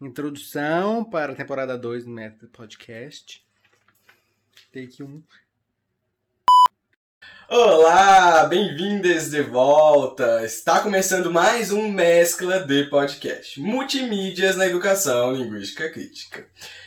Introdução para a temporada 2 do Método Podcast. Take 1. Um. Olá, bem-vindas de volta! Está começando mais um Mescla de Podcast, Multimídias na Educação Linguística Crítica.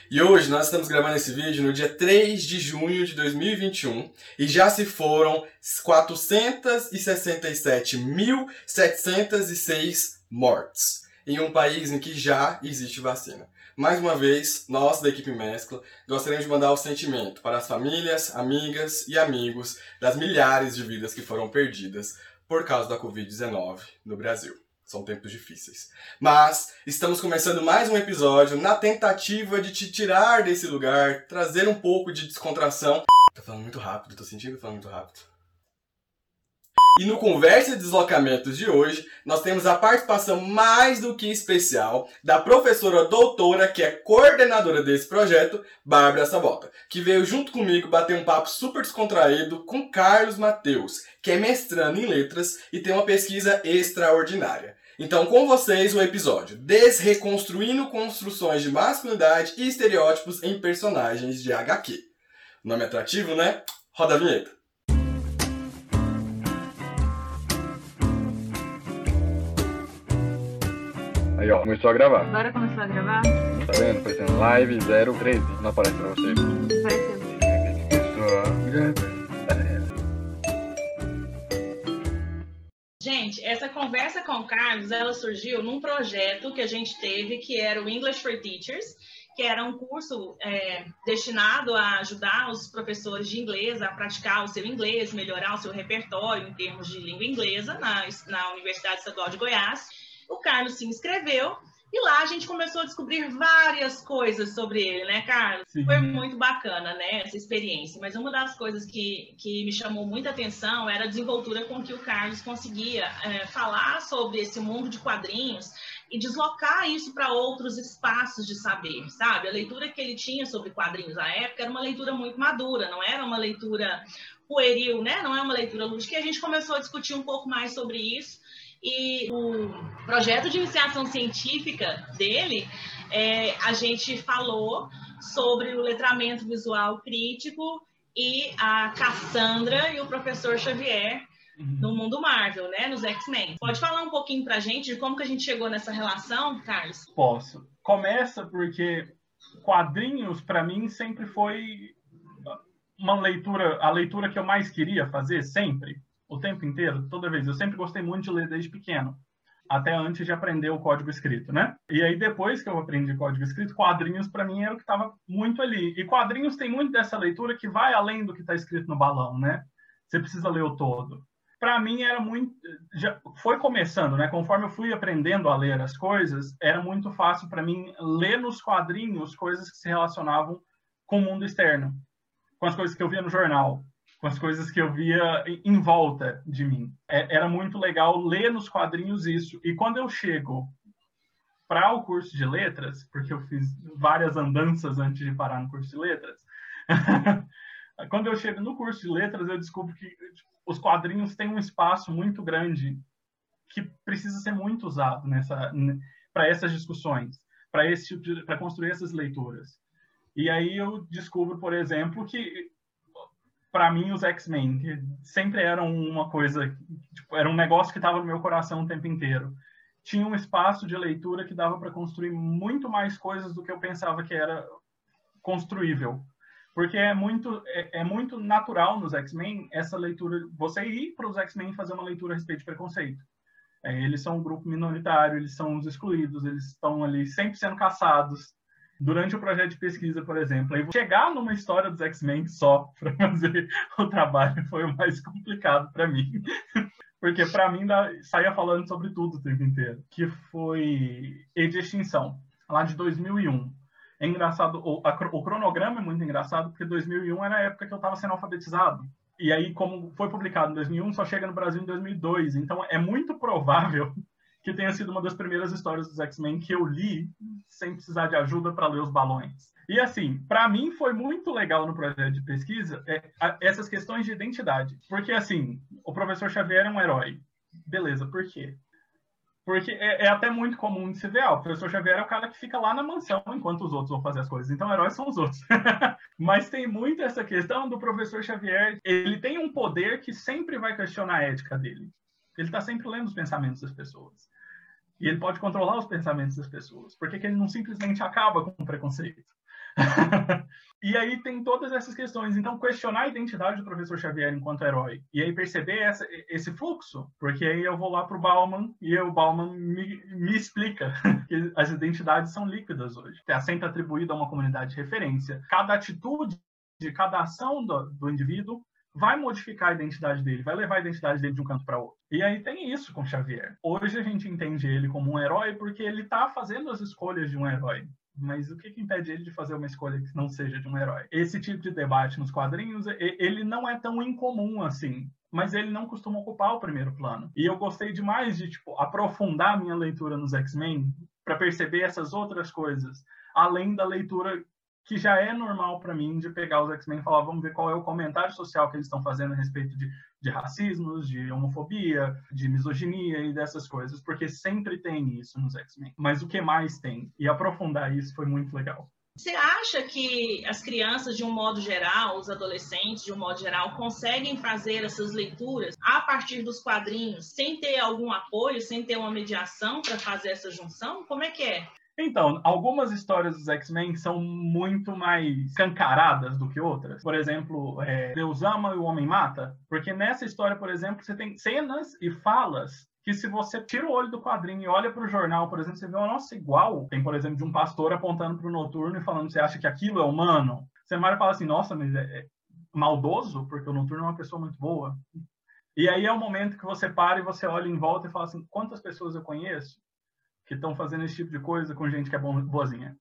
E hoje nós estamos gravando esse vídeo no dia 3 de junho de 2021 e já se foram 467.706 mortes em um país em que já existe vacina. Mais uma vez, nós da equipe Mescla gostaríamos de mandar o sentimento para as famílias, amigas e amigos das milhares de vidas que foram perdidas por causa da Covid-19 no Brasil. São tempos difíceis. Mas estamos começando mais um episódio na tentativa de te tirar desse lugar, trazer um pouco de descontração. Tô falando muito rápido, tô sentindo que tô falando muito rápido. E no Conversa e Deslocamentos de hoje, nós temos a participação mais do que especial da professora doutora, que é coordenadora desse projeto, Bárbara Sabota, que veio junto comigo bater um papo super descontraído com Carlos Mateus, que é mestrando em letras e tem uma pesquisa extraordinária. Então, com vocês, o episódio Desreconstruindo construções de masculinidade e estereótipos em personagens de HQ. Nome atrativo, né? Roda a vinheta. Aí, ó, começou a gravar. Agora começou a gravar? Tá vendo? Aparecendo live 013. Não aparece pra você. Apareceu. Começou a gravar. Gente, essa conversa com o Carlos, ela surgiu num projeto que a gente teve, que era o English for Teachers, que era um curso é, destinado a ajudar os professores de inglês a praticar o seu inglês, melhorar o seu repertório em termos de língua inglesa na, na Universidade Estadual de Goiás. O Carlos se inscreveu e lá a gente começou a descobrir várias coisas sobre ele, né, Carlos? Sim. Foi muito bacana, né, essa experiência. Mas uma das coisas que, que me chamou muita atenção era a desenvoltura com que o Carlos conseguia é, falar sobre esse mundo de quadrinhos e deslocar isso para outros espaços de saber, sabe? A leitura que ele tinha sobre quadrinhos à época era uma leitura muito madura, não era uma leitura pueril, né? Não é uma leitura lúdica. E a gente começou a discutir um pouco mais sobre isso. E o projeto de iniciação científica dele, é, a gente falou sobre o letramento visual crítico e a Cassandra e o professor Xavier no mundo Marvel, né, nos X-Men. Pode falar um pouquinho pra gente de como que a gente chegou nessa relação, Carlos? Posso. Começa porque quadrinhos para mim sempre foi uma leitura, a leitura que eu mais queria fazer sempre, o tempo inteiro, toda vez. Eu sempre gostei muito de ler desde pequeno, até antes de aprender o código escrito, né? E aí depois que eu aprendi código escrito, quadrinhos para mim era o que estava muito ali. E quadrinhos tem muito dessa leitura que vai além do que está escrito no balão, né? Você precisa ler o todo para mim era muito já foi começando né conforme eu fui aprendendo a ler as coisas era muito fácil para mim ler nos quadrinhos coisas que se relacionavam com o mundo externo com as coisas que eu via no jornal com as coisas que eu via em volta de mim é, era muito legal ler nos quadrinhos isso e quando eu chego para o curso de letras porque eu fiz várias andanças antes de parar no curso de letras quando eu chego no curso de letras eu descubro que tipo, os quadrinhos têm um espaço muito grande que precisa ser muito usado nessa para essas discussões, para esse tipo para construir essas leituras. E aí eu descubro, por exemplo, que para mim os X-Men sempre eram uma coisa, tipo, era um negócio que estava no meu coração o tempo inteiro. Tinha um espaço de leitura que dava para construir muito mais coisas do que eu pensava que era construível. Porque é muito é, é muito natural nos X-Men essa leitura você ir para os X-Men fazer uma leitura a respeito de preconceito. É, eles são um grupo minoritário eles são os excluídos eles estão ali sempre sendo caçados durante o projeto de pesquisa por exemplo aí chegar numa história dos X-Men só para fazer o trabalho foi o mais complicado para mim porque para mim saía falando sobre tudo o tempo inteiro que foi E de Extinção lá de 2001 é engraçado, o, a, o cronograma é muito engraçado, porque 2001 era a época que eu estava sendo alfabetizado. E aí, como foi publicado em 2001, só chega no Brasil em 2002. Então, é muito provável que tenha sido uma das primeiras histórias dos X-Men que eu li sem precisar de ajuda para ler os balões. E assim, para mim foi muito legal no projeto de pesquisa é, a, essas questões de identidade. Porque assim, o professor Xavier é um herói. Beleza, por quê? Porque é, é, até muito comum de se ver, ah, o professor Xavier é o cara que fica lá na mansão enquanto os outros vão fazer as coisas. Então, heróis são os outros. Mas tem muito essa questão do professor Xavier. Ele tem um poder que sempre vai questionar a ética dele. Ele está sempre lendo os pensamentos das pessoas. E ele pode controlar os pensamentos das pessoas. Por que ele não simplesmente acaba com o preconceito? e aí tem todas essas questões. Então, questionar a identidade do professor Xavier enquanto herói. E aí perceber essa, esse fluxo. Porque aí eu vou lá para o Bauman e o Bauman me, me explica que as identidades são líquidas hoje. Está sempre atribuída a uma comunidade de referência. Cada atitude de cada ação do, do indivíduo vai modificar a identidade dele, vai levar a identidade dele de um canto para outro. E aí tem isso com Xavier. Hoje a gente entende ele como um herói porque ele está fazendo as escolhas de um herói. Mas o que, que, impede ele de fazer uma escolha que não seja de um herói? Esse tipo de debate nos quadrinhos, ele não é tão incomum assim. Mas ele não costuma ocupar o primeiro plano. E eu gostei demais de tipo, aprofundar minha leitura nos X-Men para perceber essas outras coisas, além da leitura que já é normal para mim de pegar os X-Men e falar, vamos ver qual é o comentário social que eles estão fazendo a respeito de, de racismos, de homofobia, de misoginia e dessas coisas, porque sempre tem isso nos X-Men. Mas o que mais tem? E aprofundar isso foi muito legal. Você acha que as crianças, de um modo geral, os adolescentes, de um modo geral, conseguem fazer essas leituras a partir dos quadrinhos, sem ter algum apoio, sem ter uma mediação para fazer essa junção? Como é que é? Então, algumas histórias dos X-Men são muito mais cancaradas do que outras. Por exemplo, é, Deus ama e o homem mata. Porque nessa história, por exemplo, você tem cenas e falas que se você tira o olho do quadrinho e olha para o jornal, por exemplo, você vê uma nossa igual. Tem, por exemplo, de um pastor apontando para o noturno e falando: você acha que aquilo é humano? Você mais fala assim: nossa, mas é, é maldoso, porque o noturno é uma pessoa muito boa. E aí é o momento que você para e você olha em volta e fala assim: quantas pessoas eu conheço que estão fazendo esse tipo de coisa com gente que é boazinha.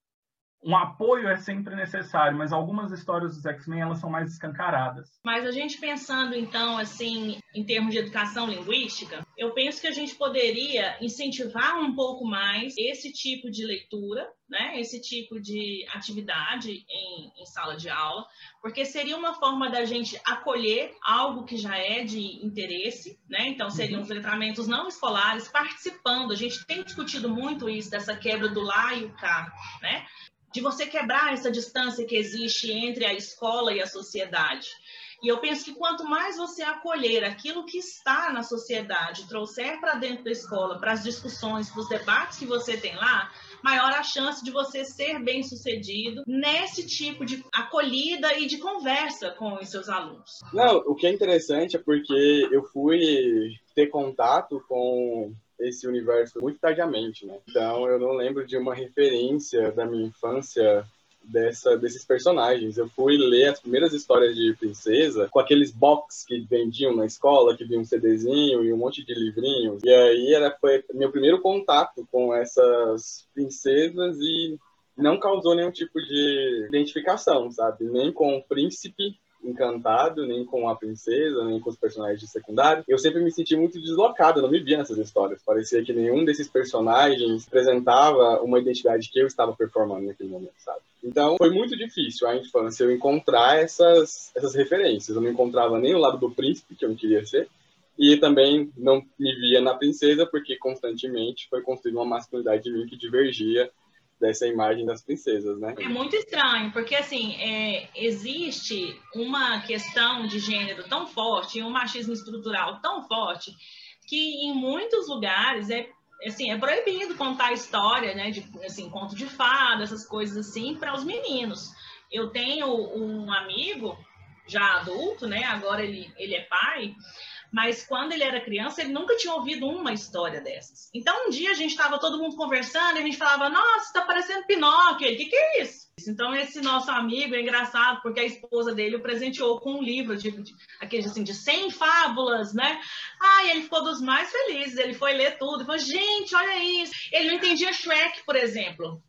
Um apoio é sempre necessário, mas algumas histórias dos X-Men elas são mais escancaradas. Mas a gente pensando então assim em termos de educação linguística, eu penso que a gente poderia incentivar um pouco mais esse tipo de leitura, né? Esse tipo de atividade em, em sala de aula, porque seria uma forma da gente acolher algo que já é de interesse, né? Então, seriam uhum. os letramentos não escolares participando. A gente tem discutido muito isso, dessa quebra do lá e o cá, né? De você quebrar essa distância que existe entre a escola e a sociedade. E eu penso que quanto mais você acolher aquilo que está na sociedade, trouxer para dentro da escola, para as discussões, para os debates que você tem lá, maior a chance de você ser bem sucedido nesse tipo de acolhida e de conversa com os seus alunos. Não, o que é interessante é porque eu fui ter contato com esse universo muito tardiamente, né? Então eu não lembro de uma referência da minha infância dessa, desses personagens. Eu fui ler as primeiras histórias de princesa com aqueles box que vendiam na escola, que vinha um CDzinho e um monte de livrinhos. E aí era, foi meu primeiro contato com essas princesas e não causou nenhum tipo de identificação, sabe? Nem com o príncipe encantado, nem com a princesa, nem com os personagens secundários. Eu sempre me senti muito deslocado, não me via nessas histórias. Parecia que nenhum desses personagens apresentava uma identidade que eu estava performando naquele momento, sabe? Então, foi muito difícil a infância eu encontrar essas, essas referências. Eu não encontrava nem o lado do príncipe, que eu não queria ser, e também não me via na princesa, porque constantemente foi construída uma masculinidade de mim que divergia dessa imagem das princesas, né? É muito estranho, porque assim, é, existe uma questão de gênero tão forte, um machismo estrutural tão forte, que em muitos lugares é assim, é proibido contar história, né, de assim, conto de fada, essas coisas assim para os meninos. Eu tenho um amigo já adulto, né, agora ele, ele é pai, mas quando ele era criança, ele nunca tinha ouvido uma história dessas. Então, um dia a gente estava todo mundo conversando e a gente falava: Nossa, está parecendo Pinóquio. O que, que é isso? Então, esse nosso amigo é engraçado porque a esposa dele o presenteou com um livro de, de aquele assim, de 100 fábulas, né? Ah, ele ficou dos mais felizes. Ele foi ler tudo falou: Gente, olha isso. Ele não entendia Shrek, por exemplo.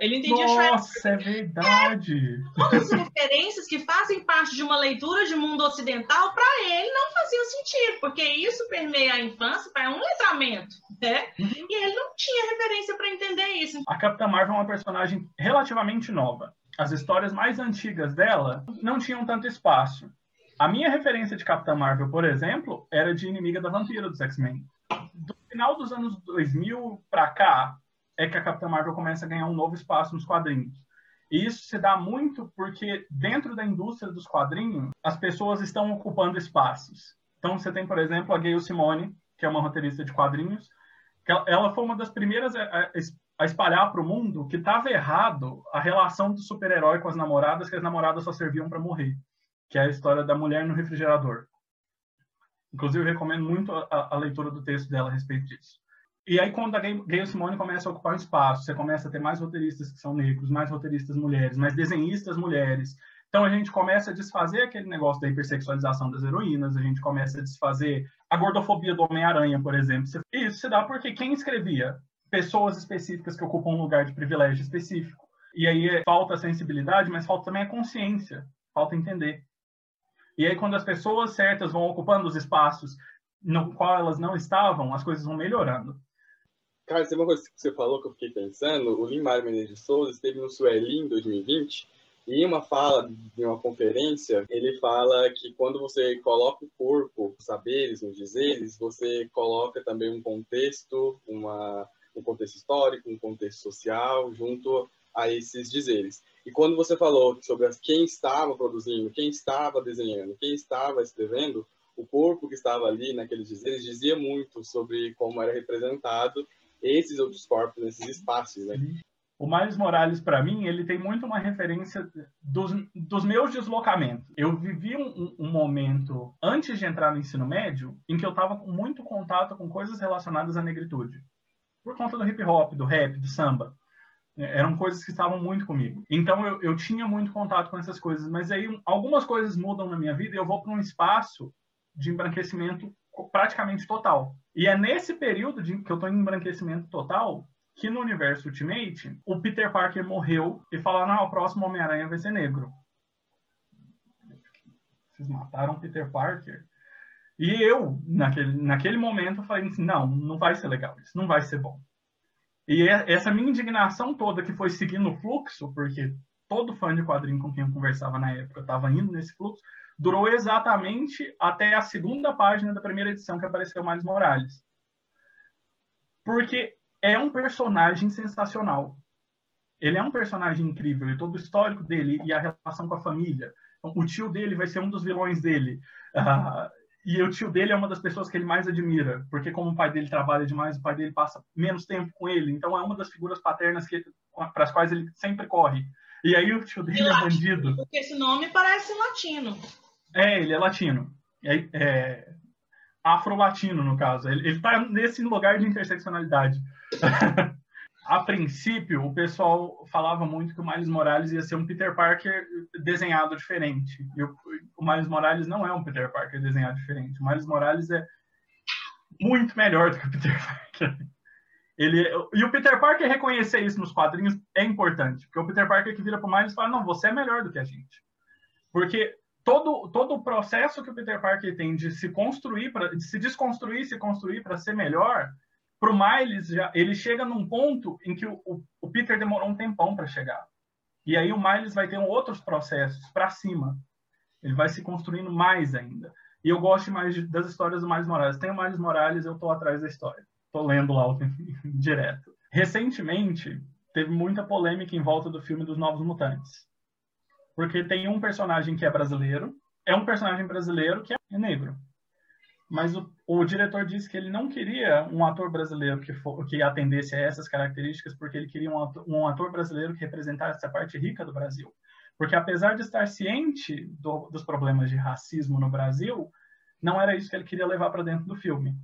Ele entendia Nossa, Shrek. é verdade. É, todas as referências que fazem parte de uma leitura de mundo ocidental, para ele não faziam sentido, porque isso permeia a infância, é um letramento, né? E ele não tinha referência para entender isso. A Capitã Marvel é uma personagem relativamente nova. As histórias mais antigas dela não tinham tanto espaço. A minha referência de Capitã Marvel, por exemplo, era de Inimiga da Vampira dos X-Men. final dos anos 2000 para cá é que a Capitã Marvel começa a ganhar um novo espaço nos quadrinhos. E isso se dá muito porque dentro da indústria dos quadrinhos, as pessoas estão ocupando espaços. Então você tem, por exemplo, a Gayle Simone, que é uma roteirista de quadrinhos, que ela foi uma das primeiras a, espalhar para o mundo que estava errado a relação do super-herói com as namoradas, que as namoradas só serviam para morrer, que é a história da mulher no refrigerador. Inclusive, eu recomendo muito a, a leitura do texto dela a respeito disso. E aí, quando a Gayle Simone começa a ocupar um espaço, você começa a ter mais roteiristas que são negros, mais roteiristas mulheres, mais desenhistas mulheres. Então, a gente começa a desfazer aquele negócio da hipersexualização das heroínas, a gente começa a desfazer a gordofobia do Homem-Aranha, por exemplo. Isso se dá porque quem escrevia? Pessoas específicas que ocupam um lugar de privilégio específico. E aí é, falta sensibilidade, mas falta também a consciência, falta entender. E aí, quando as pessoas certas vão ocupando os espaços no qual elas não estavam, as coisas vão melhorando. Cara, tem uma coisa que você falou que eu fiquei pensando. O Limar Menezes de Souza esteve no Sueli em 2020 e em uma fala de uma conferência, ele fala que quando você coloca o corpo, os saberes, os dizeres, você coloca também um contexto, uma, um contexto histórico, um contexto social junto a esses dizeres. E quando você falou sobre quem estava produzindo, quem estava desenhando, quem estava escrevendo, o corpo que estava ali naqueles dizeres dizia muito sobre como era representado esses outros corpos nesses espaços, né? O Miles Morales, para mim, ele tem muito uma referência dos, dos meus deslocamentos. Eu vivi um, um, momento, antes de entrar no ensino médio, em que eu estava com muito contato com coisas relacionadas à negritude. Por conta do hip hop, do rap, do samba. É, eram coisas que estavam muito comigo. Então eu, eu tinha muito contato com essas coisas, mas aí algumas coisas mudam na minha vida e eu vou para um espaço de embranquecimento praticamente total. E é nesse período de, que eu estou em embranquecimento total que no universo Ultimate o Peter Parker morreu e falaram: não, o próximo Homem-Aranha vai ser negro. Vocês mataram Peter Parker. E eu, naquele, naquele momento, falei assim: não, não vai ser legal isso, não vai ser bom. E essa minha indignação toda que foi seguindo o fluxo, porque todo fã de quadrinho com quem eu conversava na época estava indo nesse fluxo, durou exatamente até a segunda página da primeira edição que apareceu Miles Morales. Porque é um personagem sensacional. Ele é um personagem incrível, e todo o histórico dele e a relação com a família. O tio dele vai ser um dos vilões dele. Uh, e o tio dele é uma das pessoas que ele mais admira, porque como o pai dele trabalha demais, o pai dele passa menos tempo com ele, então é uma das figuras paternas para as quais ele sempre corre. E aí o tio dele e é bandido. Porque esse nome parece latino. É, ele é latino. É, é afro-latino, no caso. Ele está nesse lugar de interseccionalidade. a princípio, o pessoal falava muito que o Miles Morales ia ser um Peter Parker desenhado diferente. E o, o Miles Morales não é um Peter Parker desenhado diferente. O Miles Morales é muito melhor do que o Peter Parker. Ele, e o Peter Parker reconhecer isso nos quadrinhos é importante, porque o Peter Parker que vira para o Miles fala: não, você é melhor do que a gente. Porque todo, todo o processo que o Peter Parker tem de se construir, pra, de se desconstruir, se construir para ser melhor, para o Miles, já, ele chega num ponto em que o, o, Peter demorou um tempão para chegar. E aí o Miles vai ter outros processos para cima. Ele vai se construindo mais ainda. E eu gosto mais das histórias do Miles Morales. Tem o Miles Morales, eu estou atrás da história. Estou lendo lá o direto. Recentemente, teve muita polêmica em volta do filme dos Novos Mutantes. Porque tem um personagem que é brasileiro, é um personagem brasileiro que é negro mas o, o, diretor disse que ele não queria um ator brasileiro que, for, que atendesse a essas características, porque ele queria um ator, um ator brasileiro que representasse essa parte rica do Brasil. Porque apesar de estar ciente do, dos problemas de racismo no Brasil, não era isso que ele queria levar para dentro do filme.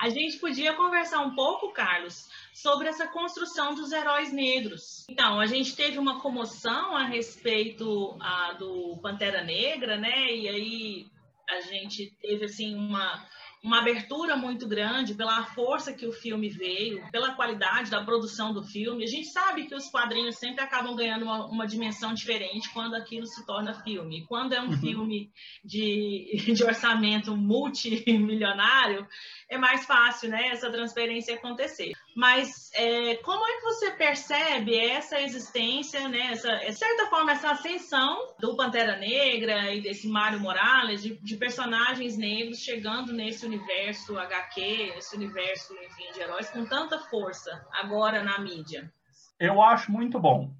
A gente podia conversar um pouco, Carlos, sobre essa construção dos heróis negros. Então, a gente teve uma comoção a respeito a, do Pantera Negra, né? E aí a gente teve assim uma uma abertura muito grande pela força que o filme veio, pela qualidade da produção do filme. A gente sabe que os quadrinhos sempre acabam ganhando uma, uma dimensão diferente quando aquilo se torna filme. Quando é um uhum. filme de, de orçamento multimilionário, é mais fácil né, essa transferência acontecer. Mas é, como é que você percebe essa existência, né, essa, de certa forma, essa ascensão do Pantera Negra e desse Mário Morales, de, de, personagens negros chegando nesse universo HQ, nesse universo, enfim, de heróis, com tanta força agora na mídia? Eu acho muito bom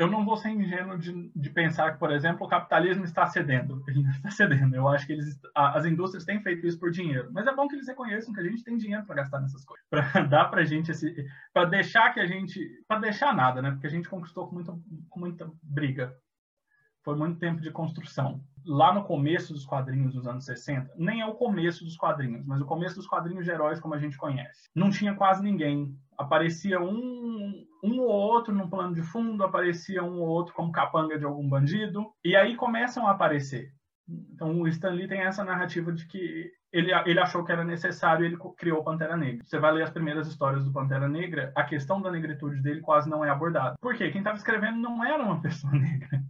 eu não vou ser ingênuo de, de, pensar que, por exemplo, o capitalismo está cedendo. Ele não está cedendo. Eu acho que eles, as indústrias têm feito isso por dinheiro. Mas é bom que eles reconheçam que a gente tem dinheiro para gastar nessas coisas. Para dar para a gente esse. Para deixar que a gente. Para deixar nada, né? Porque a gente conquistou com muita, com muita briga. Foi muito tempo de construção. Lá no começo dos quadrinhos dos anos 60, nem é o começo dos quadrinhos, mas o começo dos quadrinhos de heróis como a gente conhece. Não tinha quase ninguém. Aparecia um, um ou outro no plano de fundo, aparecia um ou outro como capanga de algum bandido, e aí começam a aparecer. Então o Stan Lee tem essa narrativa de que ele, ele achou que era necessário ele criou Pantera Negra. Você vai ler as primeiras histórias do Pantera Negra, a questão da negritude dele quase não é abordada. Por quê? Quem estava escrevendo não era uma pessoa negra.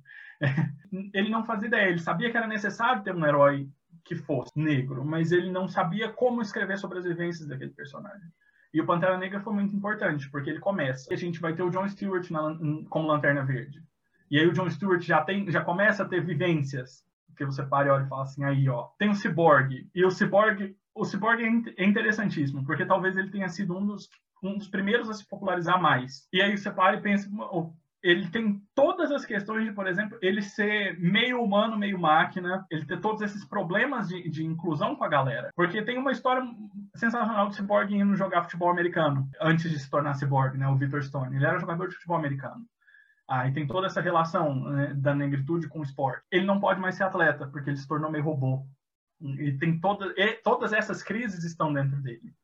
ele não fazia ideia, ele sabia que era necessário ter um herói que fosse negro, mas ele não sabia como escrever sobre as vivências daquele personagem. E o Pantera Negra foi muito importante, porque ele começa. A gente vai ter o John Stewart na, como Lanterna Verde. E aí o John Stewart já, tem, já começa a ter vivências. Que você para e olha e fala assim, aí ó, tem o Cyborg. E o Cyborg, o Cyborg é, é interessantíssimo, porque talvez ele tenha sido um dos, um dos primeiros a se popularizar mais. E aí você para e pensa, ele tem todas as questões de, por exemplo, ele ser meio humano, meio máquina, ele ter todos esses problemas de, de inclusão com a galera. Porque tem uma história sensacional do Cyborg indo jogar futebol americano, antes de se tornar Cyborg, né, o Victor Stone. Ele era jogador de futebol americano. Ah, e tem toda essa relação né, da negritude com o esporte. Ele não pode mais ser atleta, porque ele se tornou meio robô. E tem toda, e todas essas crises estão dentro dele.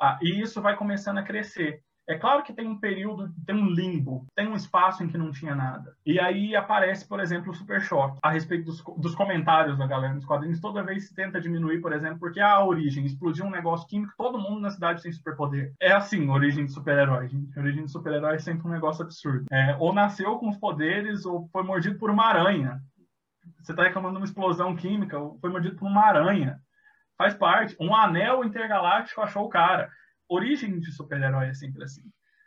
Ah, e isso vai começando a crescer. É claro que tem um período, tem um limbo, tem um espaço em que não tinha nada. E aí aparece, por exemplo, o Super Choque, a respeito dos, dos comentários da galera nos quadrinhos. Toda vez se tenta diminuir, por exemplo, porque a origem explodiu um negócio químico, todo mundo na cidade tem superpoder. É assim, origem de super-herói, gente. Origem de super-herói é sempre um negócio absurdo. É, ou nasceu com os poderes, ou foi mordido por uma aranha. Você está reclamando de uma explosão química, ou foi mordido por uma aranha. Faz parte. Um anel intergaláctico achou o cara origem de super-herói é sempre assim.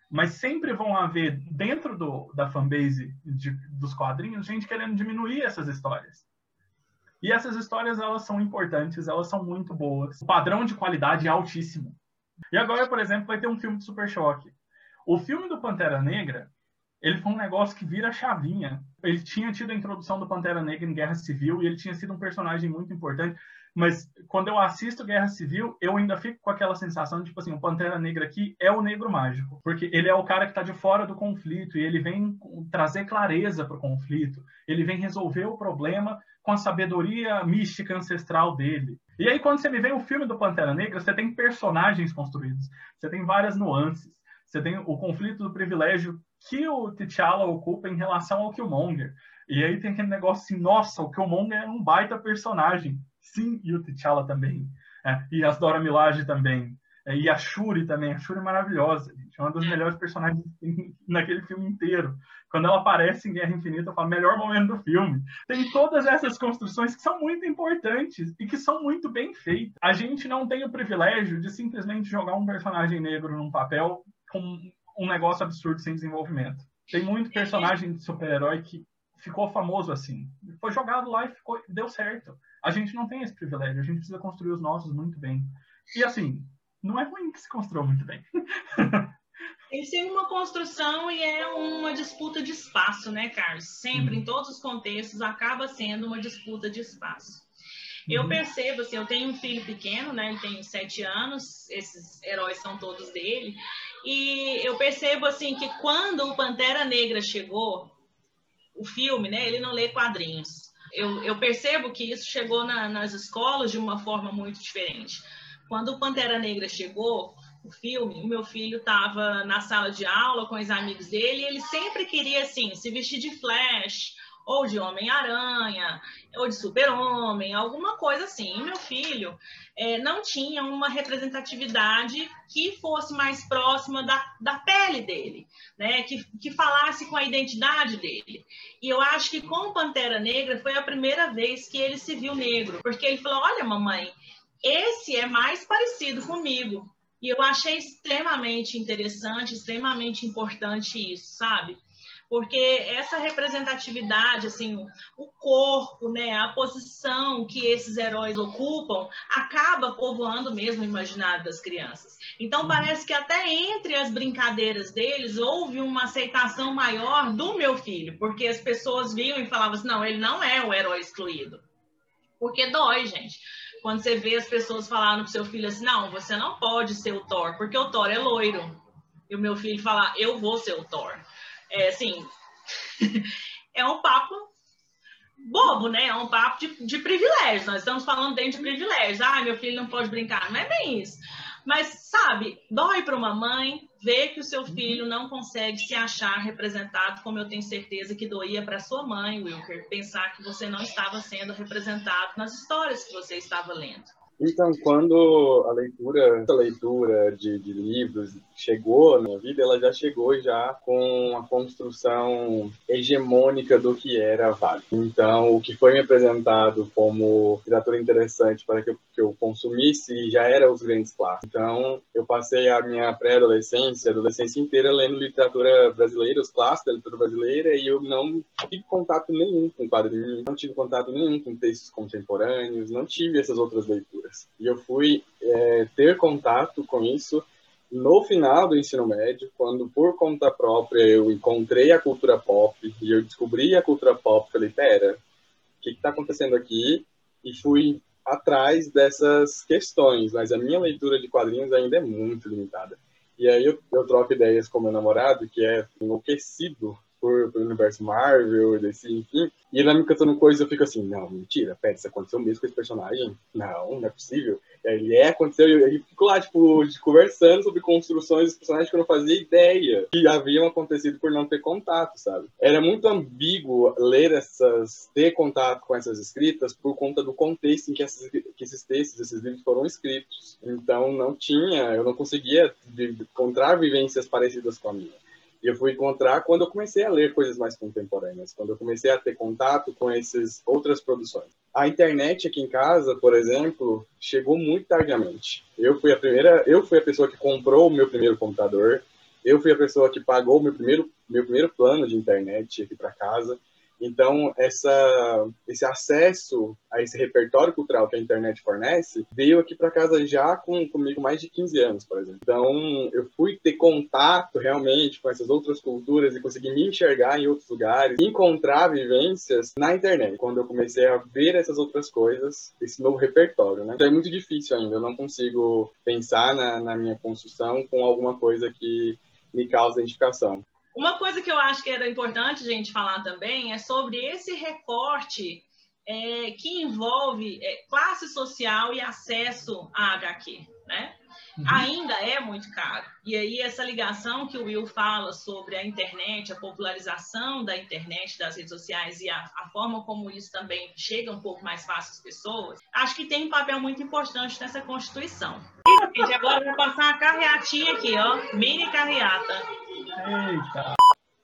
Mas sempre vão haver, dentro do, da fanbase de, dos quadrinhos, gente querendo diminuir essas histórias. E essas histórias, elas são importantes, elas são muito boas. O padrão de qualidade é altíssimo. E agora, por exemplo, vai ter um filme de Super Choque. O filme do Pantera Negra, ele foi um negócio que vira chavinha. Ele tinha tido a introdução do Pantera Negra em Guerra Civil e ele tinha sido um personagem muito importante. Mas quando eu assisto Guerra Civil, eu ainda fico com aquela sensação de, tipo assim, o Pantera Negra aqui é o negro mágico. Porque ele é o cara que está de fora do conflito e ele vem trazer clareza para o conflito. Ele vem resolver o problema com a sabedoria mística ancestral dele. E aí, quando você me vê o filme do Pantera Negra, você tem personagens construídos, você tem várias nuances, você tem o conflito do privilégio que o T'Challa ocupa em relação ao Killmonger. E aí tem aquele negócio assim, nossa, o Killmonger é um baita personagem. Sim, e o T'Challa também. É, e as Dora Milaje também. É, e a Shuri também. A Shuri é maravilhosa, gente. É uma das melhores personagens naquele filme inteiro. Quando ela aparece em Guerra Infinita, eu falo, melhor momento do filme. Tem todas essas construções que são muito importantes e que são muito bem feitas. A gente não tem o privilégio de simplesmente jogar um personagem negro num papel com um negócio absurdo sem desenvolvimento. Tem muito personagem de super-herói que ficou famoso assim. Foi jogado lá e ficou, deu certo. A gente não tem esse privilégio, a gente precisa construir os nossos muito bem. E assim, não é ruim que se construa muito bem. Tem que ser uma construção e é uma disputa de espaço, né, Carlos? Sempre, uhum. em todos os contextos, acaba sendo uma disputa de espaço. Eu uhum. percebo, assim, eu tenho um filho pequeno, né? Ele tem sete anos, esses heróis são todos dele. E eu percebo, assim, que quando o Pantera Negra chegou, o filme, né? Ele não lê quadrinhos. Eu, eu percebo que isso chegou na, nas escolas de uma forma muito diferente. Quando o Pantera Negra chegou, o filme, o meu filho estava na sala de aula com os amigos dele e ele sempre queria, assim, se vestir de Flash, ou de Homem-Aranha, ou de Super-Homem, alguma coisa assim. E meu filho é, não tinha uma representatividade que fosse mais próxima da, da pele dele, né? que, que falasse com a identidade dele. E eu acho que com Pantera Negra foi a primeira vez que ele se viu negro, porque ele falou: Olha, mamãe, esse é mais parecido comigo. E eu achei extremamente interessante, extremamente importante isso, sabe? Porque essa representatividade, assim, o corpo, né, a posição que esses heróis ocupam, acaba povoando mesmo o imaginário das crianças. Então uhum. parece que até entre as brincadeiras deles houve uma aceitação maior do meu filho, porque as pessoas viam e falavam assim, não, ele não é o herói excluído. Porque dói, gente quando você vê as pessoas falando pro seu filho assim, não, você não pode ser o Thor, porque o Thor é loiro. E o meu filho falar, eu vou ser o Thor. É assim, é um papo bobo, né? É um papo de, de privilégio. Nós estamos falando dentro de privilégio. Ah, meu filho não pode brincar. Não é bem isso. Mas, sabe, dói para uma mãe ver que o seu filho não consegue se achar representado, como eu tenho certeza que doía para sua mãe, Wilker, pensar que você não estava sendo representado nas histórias que você estava lendo. Então, quando a leitura, a leitura de, de, livros chegou na vida, ela já chegou já com a construção hegemônica do que era Vale. Então, o que foi me apresentado como literatura interessante para que eu, que eu consumisse já era os grandes clássicos. Então, eu passei a minha pré-adolescência, adolescência inteira lendo literatura brasileira, os clássicos da literatura brasileira, e eu não tive contato nenhum com quadrinhos, não tive contato nenhum com textos contemporâneos, não tive essas outras leituras. E eu fui é, ter contato com isso no final do ensino médio, quando por conta própria eu encontrei a cultura pop e eu descobri a cultura pop, falei, pera, o que está acontecendo aqui? E fui atrás dessas questões, mas a minha leitura de quadrinhos ainda é muito limitada. E aí eu, eu troco ideias com meu namorado, que é enlouquecido por, por universo Marvel, DC, enfim. E ele vai me cantando coisas eu fico assim, não, mentira, pera, isso aconteceu mesmo com esse personagem? Não, não é possível. Ele é, aconteceu, e eu fico lá, tipo, conversando sobre construções dos personagens que eu não fazia ideia que haviam acontecido por não ter contato, sabe? Era muito ambíguo ler essas, ter contato com essas escritas por conta do contexto em que, essas, que esses textos, esses livros foram escritos. Então não tinha, eu não conseguia encontrar vivências parecidas com a minha. E eu fui encontrar quando eu comecei a ler coisas mais contemporâneas, quando eu comecei a ter contato com essas outras produções. A internet aqui em casa, por exemplo, chegou muito tardiamente. Eu fui a primeira, eu fui a pessoa que comprou o meu primeiro computador, eu fui a pessoa que pagou meu primeiro, meu primeiro plano de internet aqui para casa. Então, essa, esse acesso a esse repertório cultural que a internet fornece veio aqui para casa já com comigo mais de 15 anos, por exemplo. Então, eu fui ter contato realmente com essas outras culturas e conseguir me enxergar em outros lugares, encontrar vivências na internet. Quando eu comecei a ver essas outras coisas, esse novo repertório, né? Então, é muito difícil ainda, eu não consigo pensar na, na minha construção com alguma coisa que me causa identificação. Uma coisa que eu acho que era importante a gente falar também é sobre esse recorte é, que envolve é, classe social e acesso a HQ, né? Uhum. Ainda é muito caro. E aí essa ligação que o Will fala sobre a internet, a popularização da internet, das redes sociais e a, a forma como isso também chega um pouco mais fácil às pessoas, acho que tem um papel muito importante nessa Constituição. E, gente, agora eu vou passar uma carreatinha aqui, ó, mini carreata. Eita.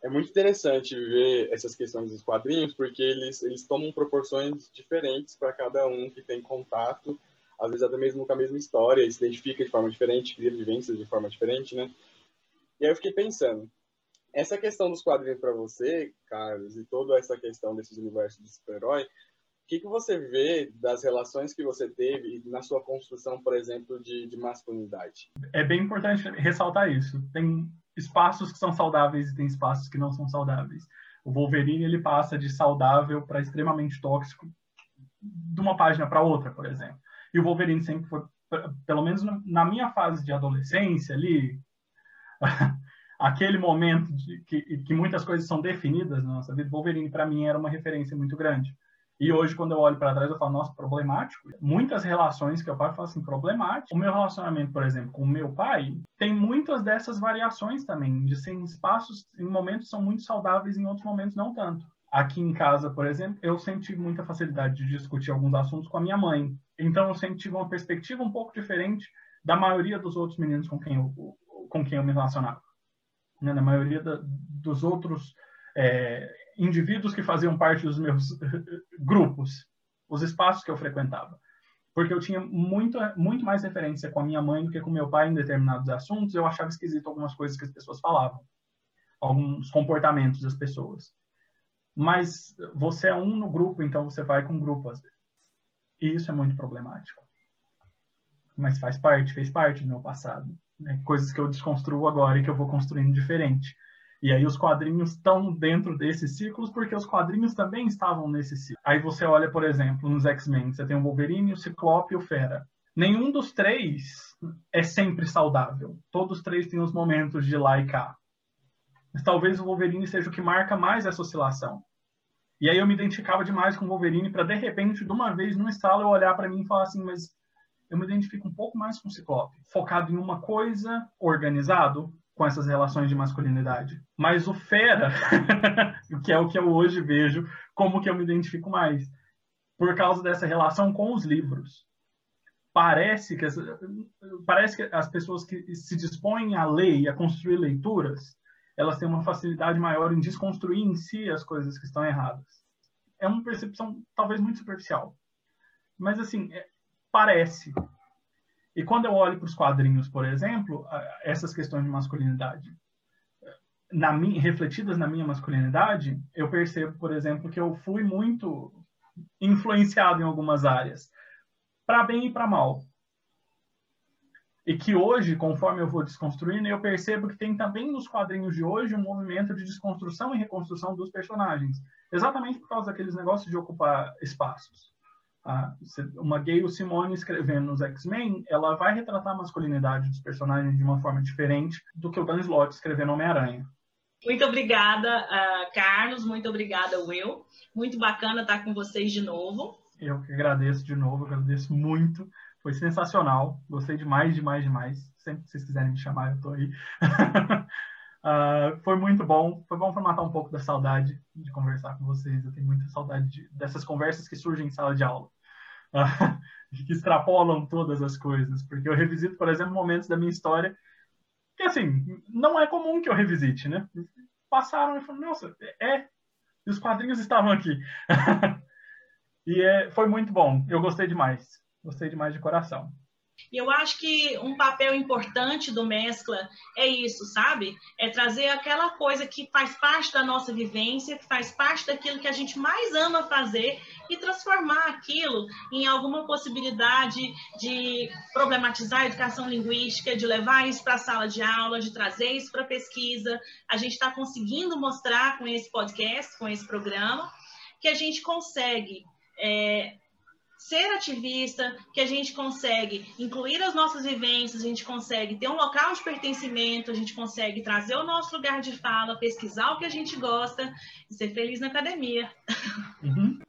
É muito interessante ver essas questões dos quadrinhos, porque eles, eles tomam proporções diferentes para cada um que tem contato, às vezes até mesmo com a mesma história, se identifica de forma diferente, cria vivências de forma diferente, né? E aí eu fiquei pensando, essa questão dos quadrinhos para você, Carlos, e toda essa questão desses universos de super-herói, o que, que você vê das relações que você teve na sua construção, por exemplo, de, de masculinidade? É bem importante ressaltar isso. Tem espaços que são saudáveis e tem espaços que não são saudáveis. O Wolverine ele passa de saudável para extremamente tóxico de uma página para outra, por exemplo. E o Wolverine sempre foi, pelo menos na minha fase de adolescência ali, aquele momento de que, que muitas coisas são definidas na nossa vida, Wolverine para mim era uma referência muito grande. E hoje, quando eu olho para trás, eu falo, nossa, problemático. Muitas relações que eu paro, eu falo assim, problemático. O meu relacionamento, por exemplo, com o meu pai, tem muitas dessas variações também, de ser em espaços, em momentos são muito saudáveis, em outros momentos não tanto. Aqui em casa, por exemplo, eu sempre tive muita facilidade de discutir alguns assuntos com a minha mãe. Então, eu sempre tive uma perspectiva um pouco diferente da maioria dos outros meninos com quem eu, com quem eu me relacionava. Né? Na maioria da, dos outros é, indivíduos que faziam parte dos meus grupos, os espaços que eu frequentava. porque eu tinha muito, muito mais referência com a minha mãe do que com meu pai em determinados assuntos, eu achava esquisito algumas coisas que as pessoas falavam, alguns comportamentos das pessoas. Mas você é um no grupo, então você vai com o grupo às vezes. E isso é muito problemático. Mas faz parte, fez parte do meu passado. Né? Coisas que eu desconstruo agora e que eu vou construindo diferente. E aí os quadrinhos estão dentro desses ciclos porque os quadrinhos também estavam nesse ciclo. Aí você olha, por exemplo, nos X-Men, você tem o Wolverine, o Ciclope e o Fera. Nenhum dos três é sempre saudável. Todos os três têm os momentos de lá e cá. Mas talvez o Wolverine seja o que marca mais essa oscilação. E aí eu me identificava demais com o Wolverine para de repente, de uma vez, num estalo, eu olhar para mim e falar assim, mas eu me identifico um pouco mais com o Ciclope, focado em uma coisa, organizado, com essas relações de masculinidade. Mas o fera, que é o que eu hoje vejo, como que eu me identifico mais? Por causa dessa relação com os livros. Parece que, parece que as pessoas que se dispõem a ler e a construir leituras, elas têm uma facilidade maior em desconstruir em si as coisas que estão erradas. É uma percepção talvez muito superficial. Mas, assim, é, parece. E quando eu olho para os quadrinhos, por exemplo, essas questões de masculinidade, na minha, refletidas na minha masculinidade, eu percebo, por exemplo, que eu fui muito influenciado em algumas áreas, para bem e para mal. E que hoje, conforme eu vou desconstruindo, eu percebo que tem também nos quadrinhos de hoje um movimento de desconstrução e reconstrução dos personagens. Exatamente por causa daqueles negócios de ocupar espaços uma Gayle Simone escrevendo nos X-Men, ela vai retratar a masculinidade dos personagens de uma forma diferente do que o Dan Slott escrevendo Homem-Aranha. Muito obrigada, uh, Carlos. Muito obrigada, Will. Muito bacana estar com vocês de novo. Eu que agradeço de novo, agradeço muito. Foi sensacional. Gostei demais, demais, demais. Sempre que vocês quiserem me chamar, eu estou aí. Uh, foi muito bom. Foi bom para matar um pouco da saudade de conversar com vocês. Eu tenho muita saudade de, dessas conversas que surgem em sala de aula, uh, que extrapolam todas as coisas. Porque eu revisito, por exemplo, momentos da minha história que, assim, não é comum que eu revisite, né? Passaram e falaram, nossa, é. E os quadrinhos estavam aqui. e é, foi muito bom. Eu gostei demais. Gostei demais de coração. E eu acho que um papel importante do Mescla é isso, sabe? É trazer aquela coisa que faz parte da nossa vivência, que faz parte daquilo que a gente mais ama fazer e transformar aquilo em alguma possibilidade de problematizar a educação linguística, de levar isso para a sala de aula, de trazer isso para a pesquisa. A gente está conseguindo mostrar com esse podcast, com esse programa, que a gente consegue. É, ser ativista, que a gente consegue incluir as nossas vivências, a gente consegue ter um local de pertencimento, a gente consegue trazer o nosso lugar de fala, pesquisar o que a gente gosta e ser feliz na academia. Uhum.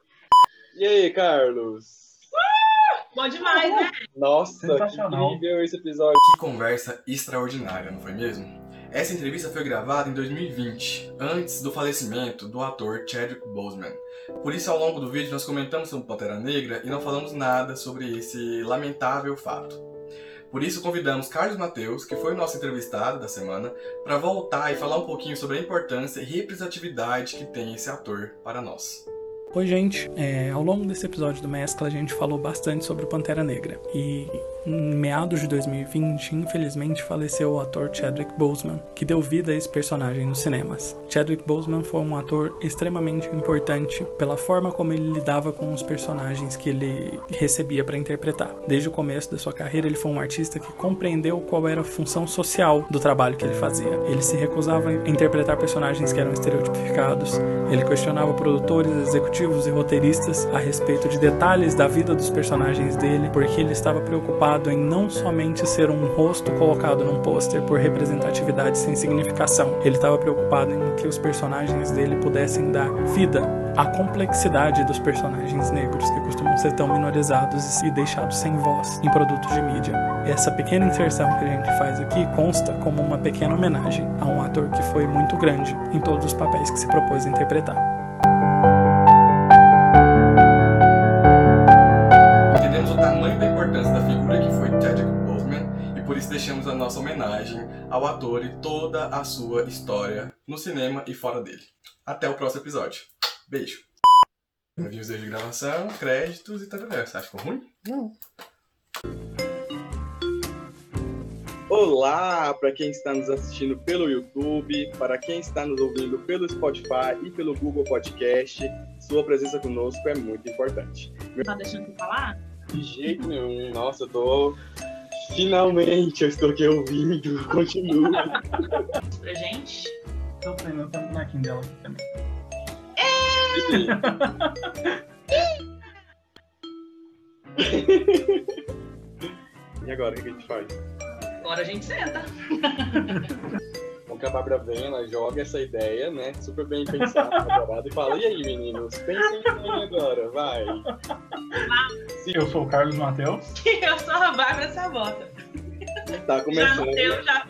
E aí, Carlos? Uh! Bom demais, né? Nossa, que incrível esse episódio. Que conversa extraordinária, não foi mesmo? Essa entrevista foi gravada em 2020, antes do falecimento do ator Chadwick Boseman. Por isso, ao longo do vídeo, nós comentamos sobre Pantera Negra e não falamos nada sobre esse lamentável fato. Por isso, convidamos Carlos Mateus, que foi o nosso entrevistado da semana, para voltar e falar um pouquinho sobre a importância e representatividade que tem esse ator para nós. Oi, gente. É, ao longo desse episódio do Mescla, a gente falou bastante sobre Pantera Negra. E em meados de 2020, infelizmente, faleceu o ator Chadwick Boseman, que deu vida a esse personagem nos cinemas. Chadwick Boseman foi um ator extremamente importante pela forma como ele lidava com os personagens que ele recebia para interpretar. Desde o começo da sua carreira, ele foi um artista que compreendeu qual era a função social do trabalho que ele fazia. Ele se recusava a interpretar personagens que eram estereotipicados, ele questionava produtores, executivos e roteiristas a respeito de detalhes da vida dos personagens dele, porque ele estava preocupado preocupado em não somente ser um rosto colocado num pôster por representatividade sem significação. Ele estava preocupado em que os personagens dele pudessem dar vida à complexidade dos personagens negros que costumam ser tão minorizados e deixados sem voz em produtos de mídia. Essa pequena inserção que a gente faz aqui consta como uma pequena homenagem a um ator que foi muito grande em todos os papéis que se propôs a interpretar. Nossa homenagem ao ator e toda a sua história no cinema e fora dele. Até o próximo episódio. Beijo! Avisos de gravação, créditos e tal. Você acha que ficou ruim? Não. Olá para quem está nos assistindo pelo YouTube, para quem está nos ouvindo pelo Spotify e pelo Google Podcast. Sua presença conosco é muito importante. Tá deixando eu falar? De jeito nenhum. Nossa, eu tô. Finalmente eu estou aqui ouvindo. Continua. Pra gente. Tô treinando tem um bonequinho dela aqui também. e agora, o que a gente faz? Agora a gente senta. Bom que a Bárbara vem, ela joga essa ideia, né? Super bem pensada, elaborada, e fala: e aí, meninos? Pensem em mim agora, vai. Eu sou o Carlos Matheus. Eu sou a Bárbara Sabota. Tá Já começando. não deu, já,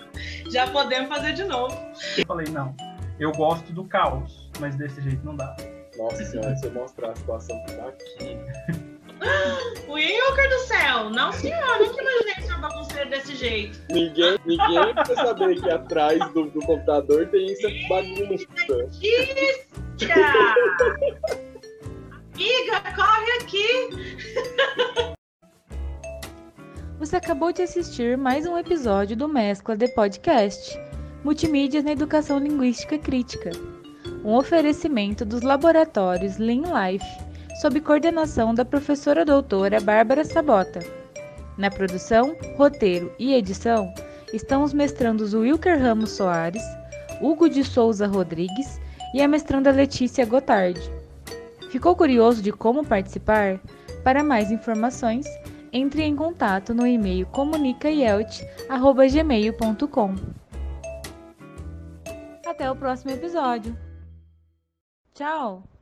já podemos fazer de novo. Eu falei, não, eu gosto do caos, mas desse jeito não dá. Nossa senhora, se eu mostrar a situação que tá aqui. Wilker do céu! Não, senhor, nunca imaginei ser uma bagunceira desse jeito. Ninguém, ninguém precisa saber que atrás do, do computador tem essa bagunça. Amiga, corre aqui! Você acabou de assistir mais um episódio do Mescla de Podcast, Multimídias na Educação Linguística Crítica, um oferecimento dos laboratórios Lean Life, sob coordenação da professora doutora Bárbara Sabota. Na produção, roteiro e edição estão os mestrandos Wilker Ramos Soares, Hugo de Souza Rodrigues e a mestranda Letícia Gotardi. Ficou curioso de como participar? Para mais informações, entre em contato no e-mail comunicaielt.gmail.com. Até o próximo episódio. Tchau!